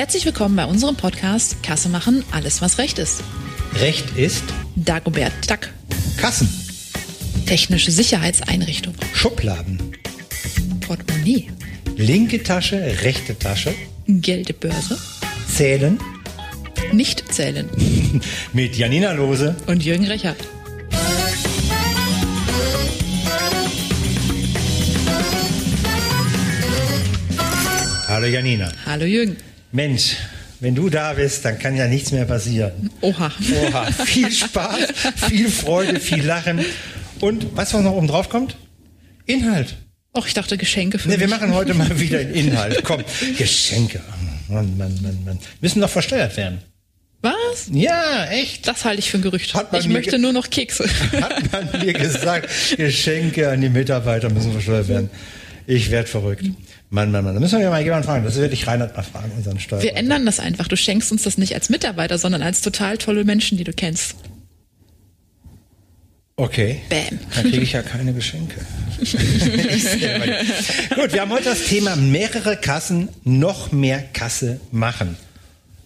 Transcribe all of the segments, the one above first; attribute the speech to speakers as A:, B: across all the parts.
A: Herzlich willkommen bei unserem Podcast Kasse machen, alles was Recht ist.
B: Recht ist
A: Dagobert Duck.
B: Kassen,
A: Technische Sicherheitseinrichtung.
B: Schubladen,
A: Portemonnaie.
B: linke Tasche, rechte Tasche,
A: Geldbörse.
B: Zählen
A: Nicht zählen.
B: mit Janina Lose.
A: Und Jürgen Recher.
B: Hallo Janina.
A: Hallo Jürgen.
B: Mensch, wenn du da bist, dann kann ja nichts mehr passieren.
A: Oha.
B: Oha, viel Spaß, viel Freude, viel Lachen. Und was noch oben drauf kommt? Inhalt.
A: Och, ich dachte Geschenke für
B: Ne, wir machen heute mal wieder einen Inhalt. Komm, Geschenke. Mann, Mann, Mann, Mann. Müssen doch versteuert werden.
A: Was?
B: Ja, echt.
A: Das halte ich für ein Gerücht.
B: Hat man
A: Ich möchte nur noch Kekse.
B: Hat man mir gesagt, Geschenke an die Mitarbeiter müssen versteuert werden. Ich werde verrückt. Mann, Mann, Mann. Da müssen wir mal jemanden fragen. Das werde ich Reinhard mal fragen, unseren Steuer.
A: Wir ändern das einfach. Du schenkst uns das nicht als Mitarbeiter, sondern als total tolle Menschen, die du kennst.
B: Okay.
A: Bam.
B: Dann kriege ich ja keine Geschenke. Gut, wir haben heute das Thema mehrere Kassen, noch mehr Kasse machen.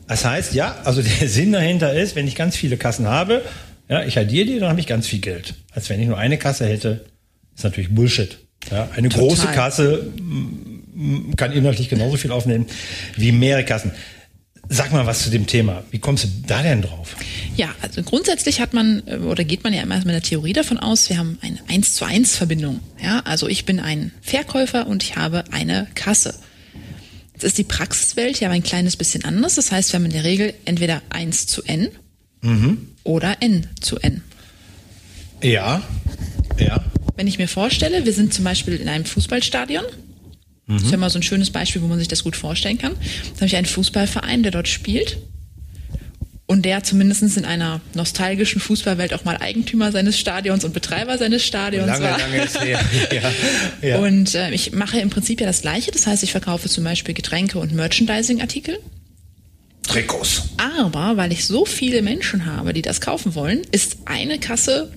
B: Das heißt, ja, also der Sinn dahinter ist, wenn ich ganz viele Kassen habe, ja, ich addiere die, dann habe ich ganz viel Geld. Als wenn ich nur eine Kasse hätte, ist natürlich Bullshit. Ja, eine
A: Total.
B: große Kasse kann inhaltlich genauso viel aufnehmen wie mehrere Kassen. Sag mal was zu dem Thema. Wie kommst du da denn drauf?
A: Ja, also grundsätzlich hat man äh, oder geht man ja immer mit der Theorie davon aus, wir haben eine 1 zu 1 Verbindung. Ja, also ich bin ein Verkäufer und ich habe eine Kasse. Jetzt ist die Praxiswelt ja ein kleines bisschen anders. Das heißt, wir haben in der Regel entweder 1 zu N oder N zu N.
B: Ja, ja.
A: Wenn ich mir vorstelle, wir sind zum Beispiel in einem Fußballstadion. Das ist ja mal so ein schönes Beispiel, wo man sich das gut vorstellen kann. Da habe ich einen Fußballverein, der dort spielt. Und der zumindest in einer nostalgischen Fußballwelt auch mal Eigentümer seines Stadions und Betreiber seines Stadions
B: Lange,
A: war.
B: lange ist her. Ja, ja.
A: Und äh, ich mache im Prinzip ja das Gleiche. Das heißt, ich verkaufe zum Beispiel Getränke und Merchandising-Artikel.
B: Trikots.
A: Aber weil ich so viele Menschen habe, die das kaufen wollen, ist eine Kasse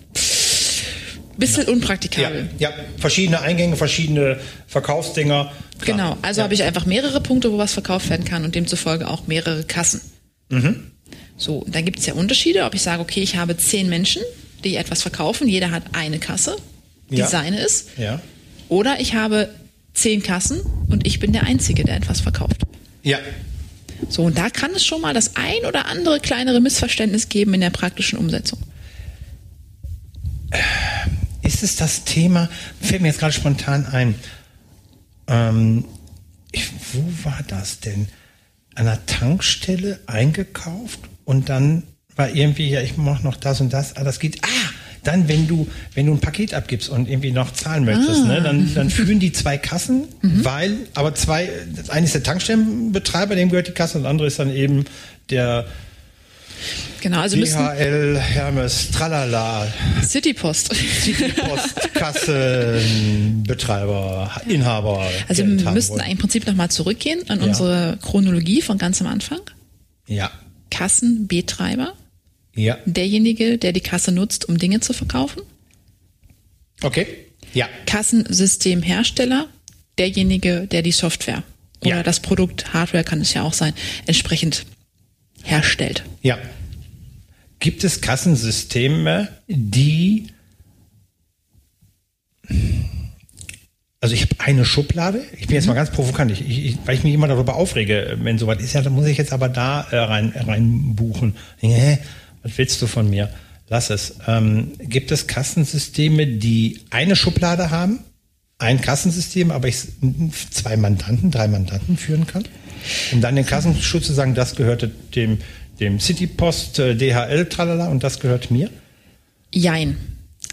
A: bisschen
B: Ja,
A: unpraktikabel.
B: ja, verschiedene Eingänge, verschiedene Verkaufsdinger. Klar.
A: Genau, also
B: ja.
A: habe ich einfach mehrere Punkte, wo was verkauft werden kann und demzufolge auch mehrere Kassen.
B: Mhm.
A: So, da gibt es ja Unterschiede, ob ich sage, okay, ich habe zehn Menschen, die etwas verkaufen, jeder hat eine Kasse, die
B: Ja.
A: seine ist,
B: Ja.
A: oder ich habe zehn Kassen und ich bin der Einzige, der etwas verkauft.
B: Ja.
A: So, und da kann es schon mal das ein oder andere kleinere Missverständnis geben in der praktischen Umsetzung.
B: Ist es das Thema, fällt mir jetzt gerade spontan ein, ähm, ich, wo war das denn? An der Tankstelle eingekauft und dann war irgendwie, ja, ich mache noch das und das, ah, das geht, ah, dann, wenn du, wenn du ein Paket abgibst und irgendwie noch zahlen möchtest, ne, dann, dann führen die zwei Kassen, weil, aber zwei, das eine ist der Tankstellenbetreiber, dem gehört die Kasse und das andere ist dann eben der
A: Genau, also müssen
B: DHL, Hermes, Tralala,
A: Citypost.
B: Post, Kassenbetreiber, Inhaber.
A: Also wir müssten im Prinzip nochmal zurückgehen an
B: Ja.
A: unsere Chronologie von ganz am Anfang.
B: Ja,
A: Kassenbetreiber,
B: ja.
A: derjenige, der die Kasse nutzt, um Dinge zu verkaufen.
B: Okay. Ja,
A: Kassensystemhersteller, derjenige, der die Software oder
B: Ja.
A: das Produkt, Hardware kann es ja auch sein, entsprechend herstellt.
B: ja. Gibt es Kassensysteme, die also ich habe eine Schublade. Ich bin jetzt mal ganz provokant, ich, ich, weil ich mich immer darüber aufrege, wenn sowas ist, ja, dann muss ich jetzt aber da äh, rein, rein buchen. Hä, was willst du von mir? Lass es. Ähm, gibt es Kassensysteme, die eine Schublade haben, ein Kassensystem, aber ich zwei Mandanten, drei Mandanten führen kann? Um dann den Kassenschutz zu sagen, das gehörte dem, dem Citypost, äh, DHL, tralala, und das gehört mir?
A: Jein.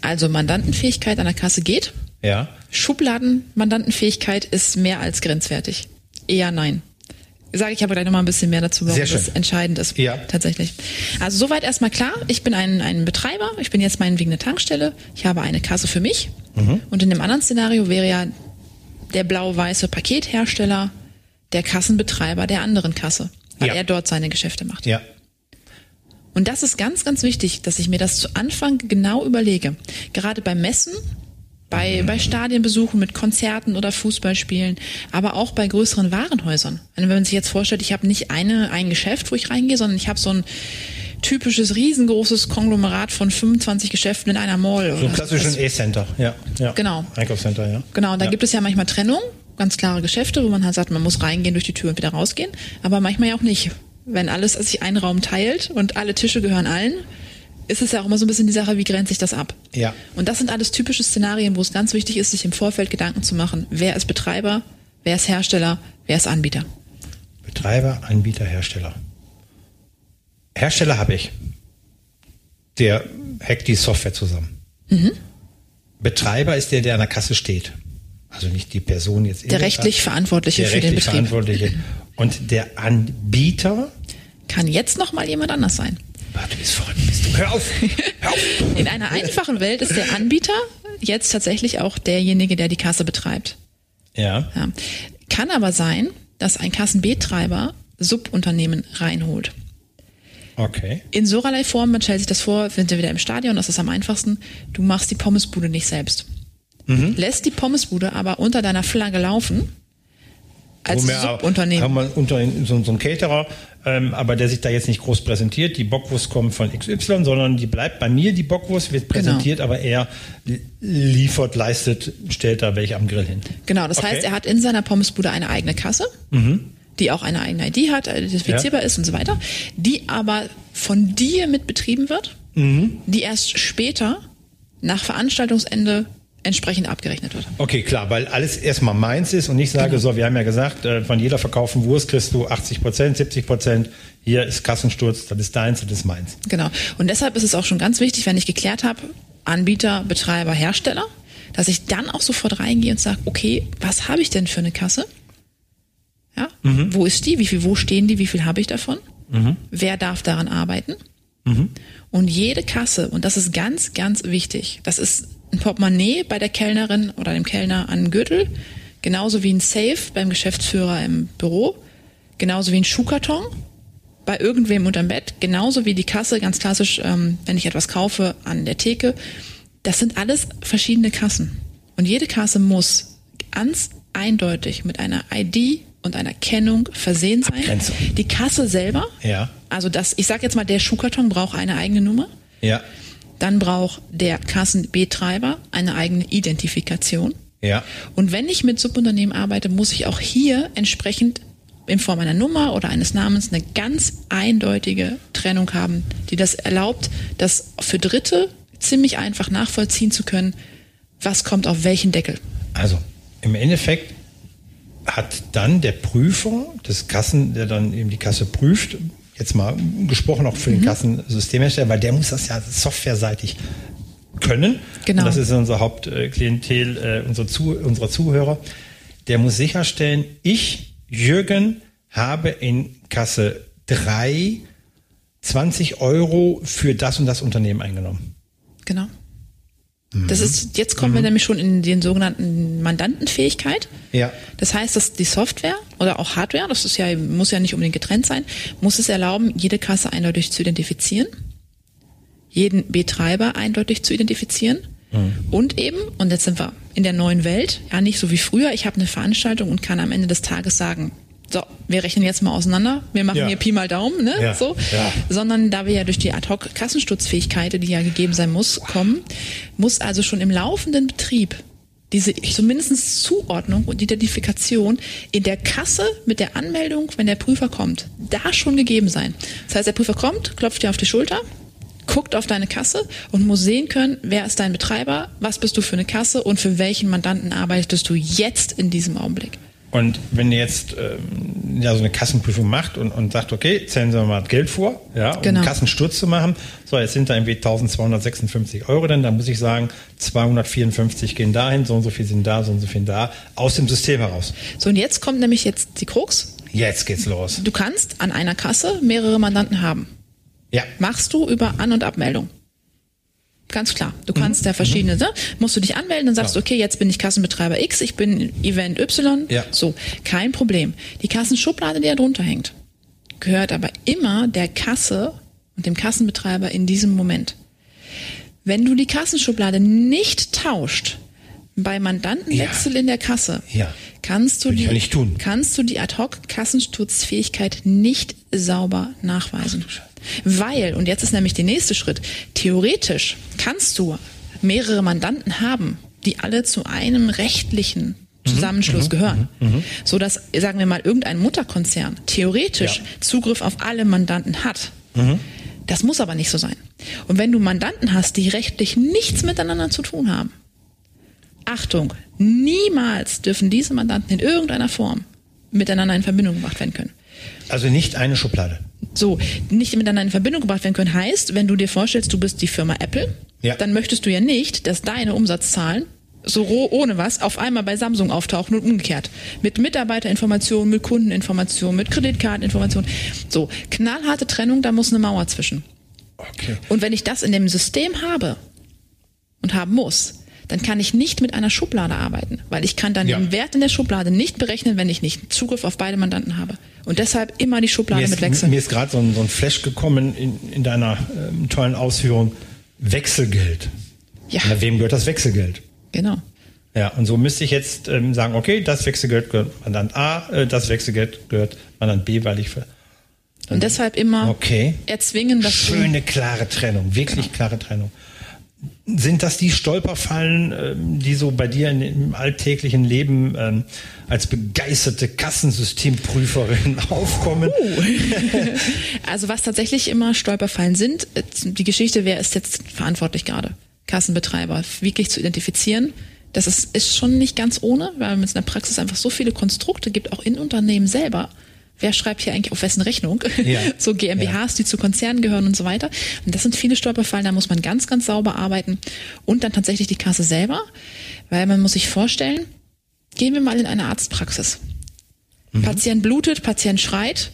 A: Also Mandantenfähigkeit an der Kasse geht.
B: Ja.
A: Schubladenmandantenfähigkeit ist mehr als grenzwertig. Eher nein. Sage ich aber gleich nochmal ein bisschen mehr dazu, warum das entscheidend ist.
B: Ja.
A: Tatsächlich. Also soweit erstmal klar. Ich bin ein, ein Betreiber. Ich bin jetzt meinetwegen eine Tankstelle. Ich habe eine Kasse für mich.
B: Mhm.
A: Und in dem anderen Szenario wäre ja der blau-weiße Pakethersteller der Kassenbetreiber der anderen Kasse, weil
B: Ja.
A: er dort seine Geschäfte macht.
B: Ja.
A: Und das ist ganz, ganz wichtig, dass ich mir das zu Anfang genau überlege. Gerade beim Messen Bei, bei Stadienbesuchen mit Konzerten oder Fußballspielen, aber auch bei größeren Warenhäusern. Also wenn man sich jetzt vorstellt, ich habe nicht eine, ein Geschäft, wo ich reingehe, sondern ich habe so ein typisches riesengroßes Konglomerat von 25 Geschäften in einer Mall.
B: So ein klassischen E-Center, ja, ja.
A: Genau.
B: Einkaufscenter, ja.
A: Genau, und da
B: ja.
A: gibt es ja manchmal Trennung, ganz klare Geschäfte, wo man halt sagt, man muss reingehen durch die Tür und wieder rausgehen, aber manchmal ja auch nicht. Wenn alles sich einen Raum teilt und alle Tische gehören allen, ist es ja auch immer so ein bisschen die Sache, wie grenzt sich das ab?
B: Ja.
A: Und das sind alles typische Szenarien, wo es ganz wichtig ist, sich im Vorfeld Gedanken zu machen, wer ist Betreiber, wer ist Hersteller, wer ist Anbieter.
B: Betreiber, Anbieter, Hersteller. Hersteller habe ich. Der hackt die Software zusammen.
A: Mhm.
B: Betreiber ist der, der an der Kasse steht. Also nicht die Person jetzt.
A: Der rechtlich Verantwortliche
B: der
A: für den
B: rechtlich
A: Betrieb.
B: Verantwortliche. Und der Anbieter,
A: Kann jetzt noch mal jemand anders sein.
B: Ah, du bist verrückt, bist du. Hör auf, hör auf.
A: In einer einfachen Welt ist der Anbieter jetzt tatsächlich auch derjenige, der die Kasse betreibt.
B: Ja,
A: Ja. Kann aber sein, dass ein Kassenbetreiber Subunternehmen reinholt.
B: okay.
A: In so allerlei Form, man stellt sich das vor, sind wir wieder im Stadion, das ist am einfachsten, du machst die Pommesbude nicht selbst.
B: Mhm.
A: Lässt die Pommesbude aber unter deiner Flagge laufen, als
B: Wo auch-
A: Subunternehmen.
B: Haben wir unter so, so einen Caterer, ähm, aber der sich da jetzt nicht groß präsentiert. Die Bockwurst kommt von XY, sondern die bleibt bei mir, die Bockwurst wird
A: Genau.
B: präsentiert, aber er li- liefert, leistet, stellt da welche am Grill hin.
A: Genau, das
B: Okay.
A: heißt, er hat in seiner Pommesbude eine eigene Kasse, die auch eine eigene ID hat, äh, identifizierbar ist und so weiter, die aber von dir mit betrieben wird, die erst später nach Veranstaltungsende entsprechend abgerechnet wird.
B: Okay, klar, weil alles erstmal meins ist und ich sage
A: Genau.
B: so, wir haben ja gesagt, äh, von jeder verkauften Wurst kriegst du 80 Prozent, 70 Prozent. Hier ist Kassensturz, das ist deins, das ist meins.
A: Genau. Und deshalb ist es auch schon ganz wichtig, wenn ich geklärt habe, Anbieter, Betreiber, Hersteller, dass ich dann auch sofort reingehe und sage, okay, was habe ich denn für eine Kasse? Ja, wo ist die? Wie viel, wo stehen die? Wie viel habe ich davon? Wer darf daran arbeiten? Und jede Kasse, und das ist ganz, ganz wichtig, das ist ein Portemonnaie bei der Kellnerin oder dem Kellner an den Gürtel, genauso wie ein Safe beim Geschäftsführer im Büro, genauso wie ein Schuhkarton bei irgendwem unterm Bett, genauso wie die Kasse, ganz klassisch, ähm, wenn ich etwas kaufe an der Theke. Das sind alles verschiedene Kassen. Und jede Kasse muss ganz eindeutig mit einer ID und einer Kennung versehen sein.
B: Abgrenzung.
A: Die Kasse selber,
B: Ja,
A: also das, ich sag jetzt mal, der Schuhkarton braucht eine eigene Nummer.
B: ja,
A: Dann braucht der Kassenbetreiber eine eigene Identifikation.
B: ja.
A: Und wenn ich mit Subunternehmen arbeite, muss ich auch hier entsprechend in Form einer Nummer oder eines Namens eine ganz eindeutige Trennung haben, die das erlaubt, das für Dritte ziemlich einfach nachvollziehen zu können, was kommt auf welchen Deckel.
B: Also im Endeffekt hat dann der Prüfer des Kassen, der dann eben die Kasse prüft, jetzt mal gesprochen auch für
A: Mhm.
B: den Kassensystemhersteller, weil der muss das ja softwareseitig können.
A: Genau.
B: Und das ist unser Hauptklientel, äh, unsere, Zu unsere Zuhörer. Der muss sicherstellen, ich, Jürgen, habe in Kasse 3 20 Euro für das und das Unternehmen eingenommen.
A: Genau. Das ist, jetzt kommen wir nämlich schon in den sogenannten Mandantenfähigkeit.
B: Ja.
A: Das heißt, dass die Software oder auch Hardware, das ist ja, muss ja nicht unbedingt getrennt sein, muss es erlauben, jede Kasse eindeutig zu identifizieren, jeden Betreiber eindeutig zu identifizieren und eben, und jetzt sind wir in der neuen Welt, ja nicht so wie früher, ich habe eine Veranstaltung und kann am Ende des Tages sagen, so, wir rechnen jetzt mal auseinander, wir machen
B: Ja.
A: hier Pi mal Daumen, ne?
B: Ja,
A: So.
B: ja.
A: Sondern da wir ja durch die Ad-Hoc-Kassenstutzfähigkeit, die ja gegeben sein muss, kommen, muss also schon im laufenden Betrieb diese zumindest Zuordnung und Identifikation in der Kasse mit der Anmeldung, wenn der Prüfer kommt, da schon gegeben sein. Das heißt, der Prüfer kommt, klopft dir auf die Schulter, guckt auf deine Kasse und muss sehen können, wer ist dein Betreiber, was bist du für eine Kasse und für welchen Mandanten arbeitest du jetzt in diesem Augenblick.
B: Und wenn ihr jetzt ähm, ja, so eine Kassenprüfung macht und, und sagt, okay, zählen Sie mal das Geld vor, ja, um
A: Genau.
B: einen Kassensturz zu machen, so, jetzt sind da irgendwie 1256 Euro drin, dann muss ich sagen, 254 gehen dahin, so und so viel sind da, so und so viel da, aus dem System heraus.
A: So, und jetzt kommt nämlich jetzt die Krux.
B: Jetzt geht's los.
A: Du kannst an einer Kasse mehrere Mandanten haben.
B: Ja,
A: Machst du über An- und Abmeldung. Ganz klar. Du kannst ja verschiedene, ne? musst du dich anmelden und sagst,
B: Ja.
A: okay, jetzt bin ich Kassenbetreiber X, ich bin Event Y.
B: Ja.
A: So, kein Problem. Die Kassenschublade, die da drunter hängt, gehört aber immer der Kasse und dem Kassenbetreiber in diesem Moment. Wenn du die Kassenschublade nicht tauscht, Bei Mandantenwechsel in der Kasse
B: Ja.
A: kannst du
B: ich
A: die,
B: ja
A: kannst du die Ad-Hoc-Kassensturzfähigkeit nicht sauber nachweisen. Weil, und jetzt ist nämlich der nächste Schritt, theoretisch kannst du mehrere Mandanten haben, die alle zu einem rechtlichen
B: Mhm,
A: Zusammenschluss gehören, so dass sagen wir mal irgendein Mutterkonzern theoretisch
B: Ja. Mhm.
A: Zugriff auf alle Mandanten hat. Das muss aber nicht so sein. Und wenn du Mandanten hast, die rechtlich nichts miteinander zu tun haben, Achtung, niemals dürfen diese Mandanten in irgendeiner Form miteinander in Verbindung gebracht werden können.
B: Also nicht eine Schublade.
A: So, nicht miteinander in Verbindung gebracht werden können, heißt, wenn du dir vorstellst, du bist die Firma Apple,
B: Ja.
A: dann möchtest du ja nicht, dass deine Umsatzzahlen so roh ohne was auf einmal bei Samsung auftauchen und umgekehrt. Mit Mitarbeiterinformationen, mit Kundeninformationen, mit Kreditkarteninformationen. So, knallharte Trennung, da muss eine Mauer zwischen.
B: Okay.
A: Und wenn ich das in dem System habe und haben muss, dann kann ich nicht mit einer Schublade arbeiten, weil ich kann dann
B: Ja.
A: den Wert in der Schublade nicht berechnen, wenn ich nicht Zugriff auf beide Mandanten habe. Und deshalb immer die Schublade mit wechseln.
B: mir ist gerade so ein, so ein Flash gekommen in, in deiner ähm, tollen Ausführung. Wechselgeld.
A: Ja.
B: Na, wem gehört das Wechselgeld?
A: Genau.
B: Ja, und so müsste ich jetzt ähm, sagen, okay, das Wechselgeld gehört Mandant A, äh, das Wechselgeld gehört Mandant B, weil ich für
A: Und deshalb immer
B: Okay.
A: erzwingen, dass
B: schöne, klare Trennung, wirklich klare Trennung. Sind das die Stolperfallen, ähm, die so bei dir im alltäglichen Leben ähm, als begeisterte Kassensystemprüferin aufkommen?
A: Also was tatsächlich immer Stolperfallen sind, äh, die Geschichte, wer ist jetzt verantwortlich gerade? Kassenbetreiber, wirklich zu identifizieren. Das ist, ist schon nicht ganz ohne, weil es in der Praxis einfach so viele Konstrukte gibt, auch in Unternehmen selber. Wer schreibt hier eigentlich auf wessen Rechnung?
B: Ja.
A: So GmbHs, die zu Konzernen gehören und so weiter. Und das sind viele Stolperfallen, da muss man ganz, ganz sauber arbeiten. Und dann tatsächlich die Kasse selber, weil man muss sich vorstellen, gehen wir mal in eine Arztpraxis.
B: Mhm.
A: Patient blutet, Patient schreit,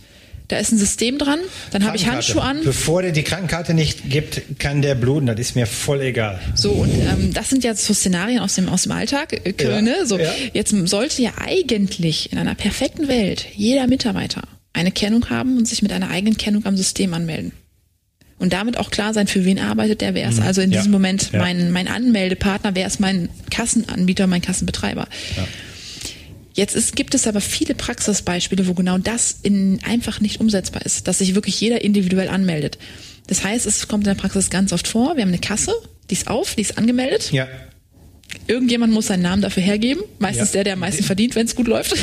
A: da ist ein System dran, dann habe ich. Handschuhe an.
B: Bevor der die Krankenkarte nicht gibt, kann der bluten. Das ist mir voll egal.
A: So, und ähm, das sind ja so Szenarien aus dem, aus dem Alltag. Äh,
B: Ja,
A: ne? so,
B: ja.
A: Jetzt sollte ja eigentlich in einer perfekten Welt jeder Mitarbeiter eine Kennung haben und sich mit einer eigenen Kennung am System anmelden. Und damit auch klar sein, für wen arbeitet der, wer ist also in
B: Mhm. Ja,
A: diesem Moment
B: ja.
A: mein, mein Anmeldepartner, wer ist mein Kassenanbieter, mein Kassenbetreiber. Jetzt ist, gibt es aber viele Praxisbeispiele, wo genau das in, einfach nicht umsetzbar ist, dass sich wirklich jeder individuell anmeldet. Das heißt, es kommt in der Praxis ganz oft vor, wir haben eine Kasse, die ist auf, die ist angemeldet.
B: Ja.
A: Irgendjemand muss seinen Namen dafür hergeben, meistens
B: Ja.
A: der, der am meisten verdient, wenn es gut läuft.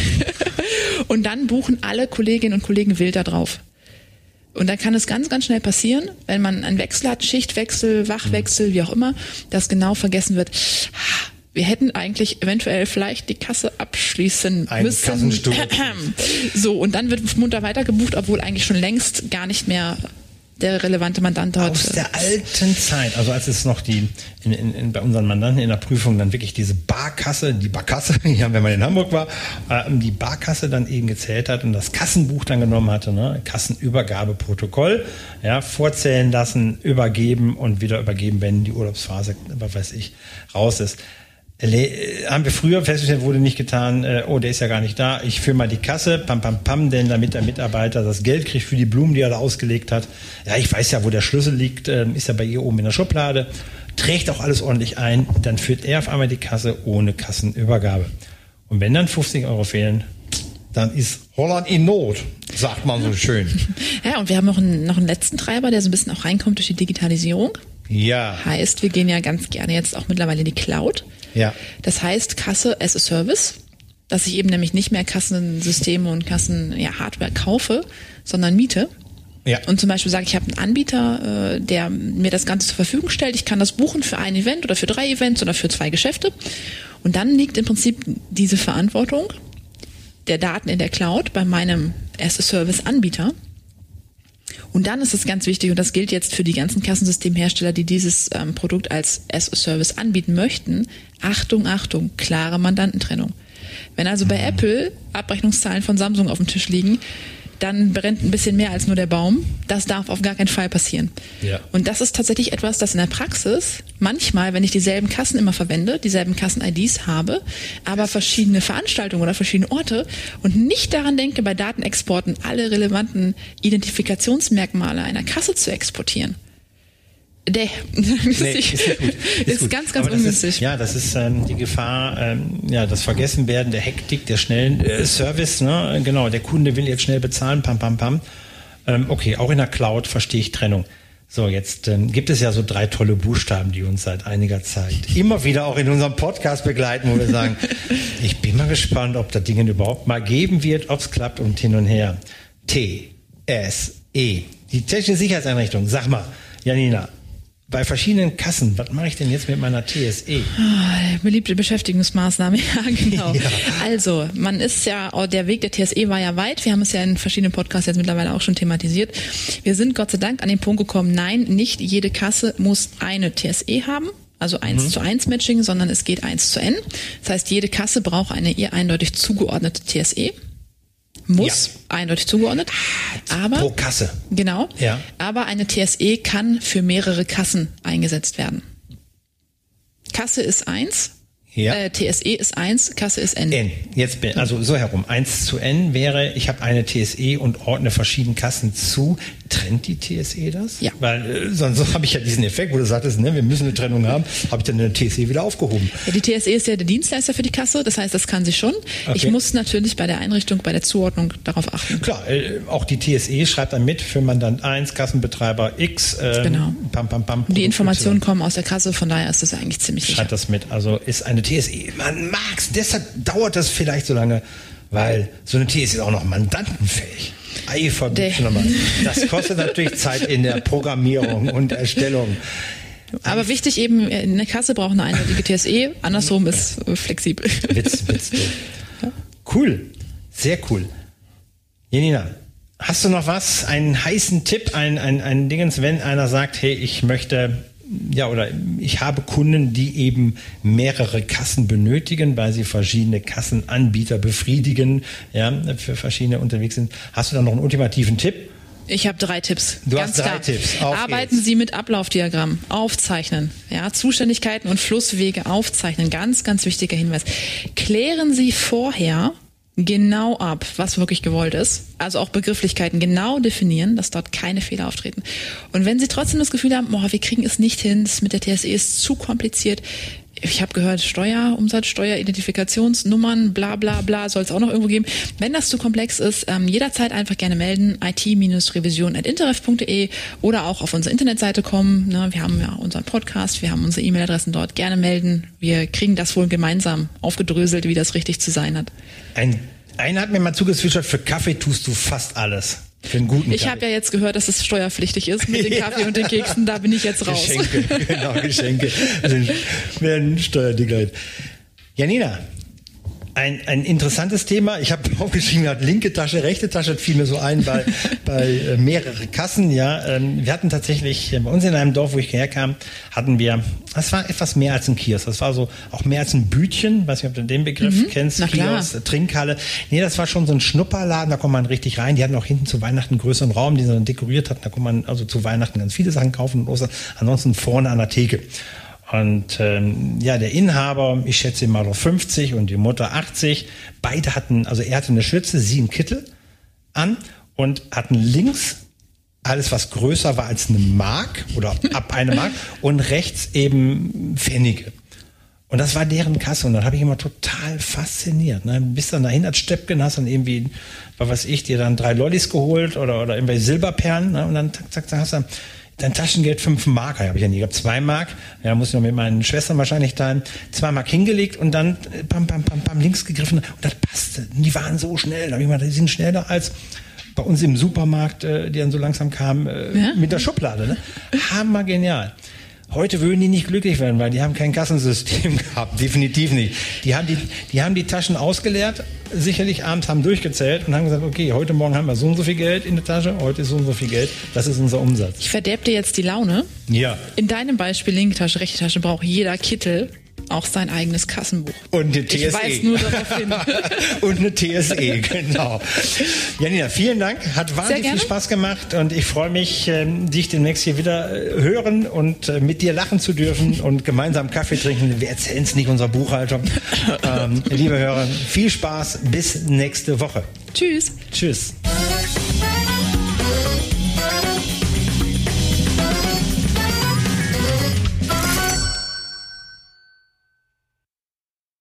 A: und dann buchen alle Kolleginnen und Kollegen wild da drauf. Und dann kann es ganz, ganz schnell passieren, wenn man einen Wechsel hat, Schichtwechsel, Wachwechsel, wie auch immer, dass genau vergessen wird, "Ah, wir hätten eigentlich eventuell vielleicht die Kasse abschließen
B: Ein
A: müssen. So, und dann wird munter weiter gebucht, obwohl eigentlich schon längst gar nicht mehr der relevante Mandant dort.
B: Aus der alten Zeit, also als es noch die in, in, in, bei unseren Mandanten in der Prüfung dann wirklich diese Barkasse, die Barkasse, ja, wenn man in Hamburg war, ähm, die Barkasse dann eben gezählt hat und das Kassenbuch dann genommen hatte, ne, Kassenübergabeprotokoll, ja, vorzählen lassen, übergeben und wieder übergeben, wenn die Urlaubsphase, was weiß ich, raus ist. Äh, haben wir früher festgestellt, wurde nicht getan, äh, oh, der ist ja gar nicht da, ich führe mal die Kasse, pam, pam, pam, denn damit der Mitarbeiter das Geld kriegt für die Blumen, die er da ausgelegt hat. Ja, ich weiß ja, wo der Schlüssel liegt, ähm, ist ja bei ihr oben in der Schublade, trägt auch alles ordentlich ein, dann führt er auf einmal die Kasse ohne Kassenübergabe. Und wenn dann 50 Euro fehlen, dann ist Holland in Not, sagt man so schön.
A: Ja, und wir haben noch einen, noch einen letzten Treiber, der so ein bisschen auch reinkommt durch die Digitalisierung.
B: Ja,
A: Heißt, wir gehen ja ganz gerne jetzt auch mittlerweile in die Cloud.
B: ja.
A: Das heißt Kasse as a Service, dass ich eben nämlich nicht mehr Kassensysteme und Kassen ja, Hardware kaufe, sondern miete.
B: Ja.
A: Und zum Beispiel sage ich, ich habe einen Anbieter, äh, der mir das Ganze zur Verfügung stellt. Ich kann das buchen für ein Event oder für drei Events oder für zwei Geschäfte. Und dann liegt im Prinzip diese Verantwortung der Daten in der Cloud bei meinem as-a-Service-Anbieter. Und dann ist es ganz wichtig, und das gilt jetzt für die ganzen Kassensystemhersteller, die dieses ähm, Produkt als as-a-Service anbieten möchten. Achtung, Achtung, klare Mandantentrennung. Wenn also bei Apple Abrechnungszahlen von Samsung auf dem Tisch liegen, dann brennt ein bisschen mehr als nur der Baum. Das darf auf gar keinen Fall passieren.
B: Ja.
A: Und das ist tatsächlich etwas, das in der Praxis manchmal, wenn ich dieselben Kassen immer verwende, dieselben Kassen-IDs habe, aber verschiedene Veranstaltungen oder verschiedene Orte und nicht daran denke, bei Datenexporten alle relevanten Identifikationsmerkmale einer Kasse zu exportieren, Ist,
B: Nee,
A: nicht-
B: ist,
A: ist,
B: gut.
A: ganz, ganz ungünstig.
B: Ist, ja, das ist ähm, die Gefahr, ähm, ja, das Vergessenwerden der Hektik, der schnellen äh, Service. Ne? Genau, der Kunde will jetzt schnell bezahlen, pam, pam, pam. Ähm, okay, auch in der Cloud verstehe ich Trennung. So, jetzt ähm, gibt es ja so drei tolle Buchstaben, die uns seit einiger Zeit immer wieder auch in unserem Podcast begleiten, wo wir sagen, ich bin mal gespannt, ob das Ding überhaupt mal geben wird, ob es klappt und hin und her. T, S, E. Die technische Sicherheitseinrichtung. Sag mal, Janina, bei verschiedenen Kassen, was mache ich denn jetzt mit meiner TSE?
A: Ah, Beliebte Beschäftigungsmaßnahme, ja, genau.
B: Ja.
A: Also, man ist ja, oh, der Weg der TSE war ja weit. Wir haben es ja in verschiedenen Podcasts jetzt mittlerweile auch schon thematisiert. Wir sind Gott sei Dank an den Punkt gekommen, nein, nicht jede Kasse muss eine TSE haben. Also eins
B: Mhm.
A: zu eins Matching, sondern es geht eins zu N. Das heißt, jede Kasse braucht eine ihr eindeutig zugeordnete TSE. Muss eindeutig zugeordnet. Aber
B: Pro Kasse.
A: Genau.
B: Ja.
A: Aber eine TSE kann für mehrere Kassen eingesetzt werden. Kasse ist eins,
B: Ja.
A: äh, TSE ist eins, Kasse ist N.
B: N. Jetzt bin, also so herum. 1 zu N wäre, ich habe eine TSE und ordne verschiedene Kassen zu. Trennt die TSE das?
A: Ja.
B: Weil äh, sonst habe ich ja diesen Effekt, wo du sagtest, ne, wir müssen eine Trennung haben, habe ich dann eine TSE wieder aufgehoben.
A: Ja, die TSE ist ja der Dienstleister für die Kasse, das heißt, das kann sie schon. Ich
B: Okay.
A: muss natürlich bei der Einrichtung, bei der Zuordnung darauf achten.
B: Klar, äh, auch die TSE schreibt dann mit für Mandant 1, Kassenbetreiber X. Ähm,
A: Genau.
B: Pam, pam, pam,
A: Die Informationen kommen aus der Kasse, von daher ist das eigentlich ziemlich sicher.
B: Schreibt das mit. Also ist eine TSE. Man mag's, deshalb dauert das vielleicht so lange, weil so eine TSE ist auch noch mandantenfähig. Eifer. Das kostet natürlich Zeit in der Programmierung und Erstellung.
A: Aber wichtig eben, eine Kasse braucht eine eindeutige TSE, andersrum ist flexibel.
B: Witz, Witz. Cool. Sehr cool. Janina, hast du noch was? Einen heißen Tipp, ein, ein, ein Dingens, wenn einer sagt, hey, ich möchte, ja, oder ich habe Kunden, die eben mehrere Kassen benötigen, weil sie verschiedene Kassenanbieter befriedigen, ja, für verschiedene unterwegs sind. Hast du da noch einen ultimativen Tipp?
A: Ich habe drei Tipps.
B: Du
A: Ganz
B: hast drei
A: klar.
B: Tipps. Auf
A: Arbeiten
B: geht's.
A: Sie mit Ablaufdiagramm, aufzeichnen. Ja, Zuständigkeiten und Flusswege aufzeichnen. Ganz, ganz wichtiger Hinweis. Klären Sie vorher genau ab, was wirklich gewollt ist. Also auch Begrifflichkeiten genau definieren, dass dort keine Fehler auftreten. Und wenn Sie trotzdem das Gefühl haben, boah, wir kriegen es nicht hin, das mit der TSE ist zu kompliziert. Ich habe gehört, Steuer, Umsatzsteuer, Identifikationsnummern, bla bla bla, soll es auch noch irgendwo geben. Wenn das zu komplex ist, ähm, jederzeit einfach gerne melden, it-revision.interref.de oder auch auf unsere Internetseite kommen. Ne, wir haben ja unseren Podcast, wir haben unsere E-Mail-Adressen dort. Gerne melden. Wir kriegen das wohl gemeinsam aufgedröselt, wie das richtig zu sein hat.
B: Ein, einer hat mir mal zugezwitschert, für Kaffee tust du fast alles. Für einen guten
A: Ich habe ja jetzt gehört, dass es steuerpflichtig ist mit dem. Kaffee und den Keksen. Da bin ich jetzt raus.
B: Geschenke, genau, Geschenke sind- werden steuerdeklariert. Janina, ein, ein interessantes Thema. Ich habe aufgeschrieben, gehabt, linke Tasche, rechte Tasche, das fiel mir so ein bei, bei äh, mehrere Kassen. Ja, ähm, wir hatten tatsächlich äh, bei uns in einem Dorf, wo ich herkam, hatten wir, das war etwas mehr als ein Kiosk. Das war so auch mehr als ein Bütchen. Weiß nicht, ob du den Begriff kennst.
A: Mhm. na klar.
B: Kiosk, Trinkhalle. Nee, das war schon so ein Schnupperladen, da kommt man richtig rein. Die hatten auch hinten zu Weihnachten einen größeren Raum, den sie dann dekoriert hatten. Da konnte man also zu Weihnachten ganz viele Sachen kaufen und Ostern. Ansonsten vorne an der Theke. Und ähm, ja, der Inhaber, ich schätze ihn mal auf 50 und die Mutter 80. Beide hatten, also er hatte eine Schürze, sie einen Kittel an und hatten links alles, was größer war als eine Mark oder ab eine Mark und rechts eben Pfennige. Und das war deren Kasse und dann habe ich immer total fasziniert. Ne? Bist dann dahin als Steppken, hast dann irgendwie, was weiß ich, dir dann drei Lollis geholt oder, oder irgendwelche Silberperlen ne? und dann zack, zack, zack, hast du dein Taschengeld fünf Mark, habe ich ja nie gehabt, zwei Mark, ja, muss ich noch mit meinen Schwestern wahrscheinlich teilen, zwei Mark hingelegt und dann äh, pam, pam, pam, pam, links gegriffen und das passte. Die waren so schnell, da habe ich mal, die sind schneller als bei uns im Supermarkt, äh, die dann so langsam kamen, äh,
A: Ja.
B: mit der Schublade. Ne? Hammer genial. Heute würden die nicht glücklich werden, weil die haben kein Kassensystem gehabt, definitiv nicht. Die haben die, die haben die Taschen ausgeleert, sicherlich abends haben durchgezählt und haben gesagt, okay, heute Morgen haben wir so und so viel Geld in der Tasche, heute ist so und so viel Geld, das ist unser Umsatz.
A: Ich verderb dir jetzt die Laune.
B: Ja.
A: In deinem Beispiel linke Tasche, rechte Tasche braucht jeder Kittel auch sein eigenes Kassenbuch.
B: Und eine TSE.
A: Ich weise nur darauf hin.
B: und eine TSE, genau. Janina, vielen Dank. Hat wahnsinnig viel Spaß gemacht und ich freue mich, ähm, dich demnächst hier wieder äh, hören und äh, mit dir lachen zu dürfen und gemeinsam Kaffee trinken. Wir erzählen es nicht unserer Buchhaltung. ähm, liebe Hörer, viel Spaß. Bis nächste Woche.
A: Tschüss.
B: Tschüss.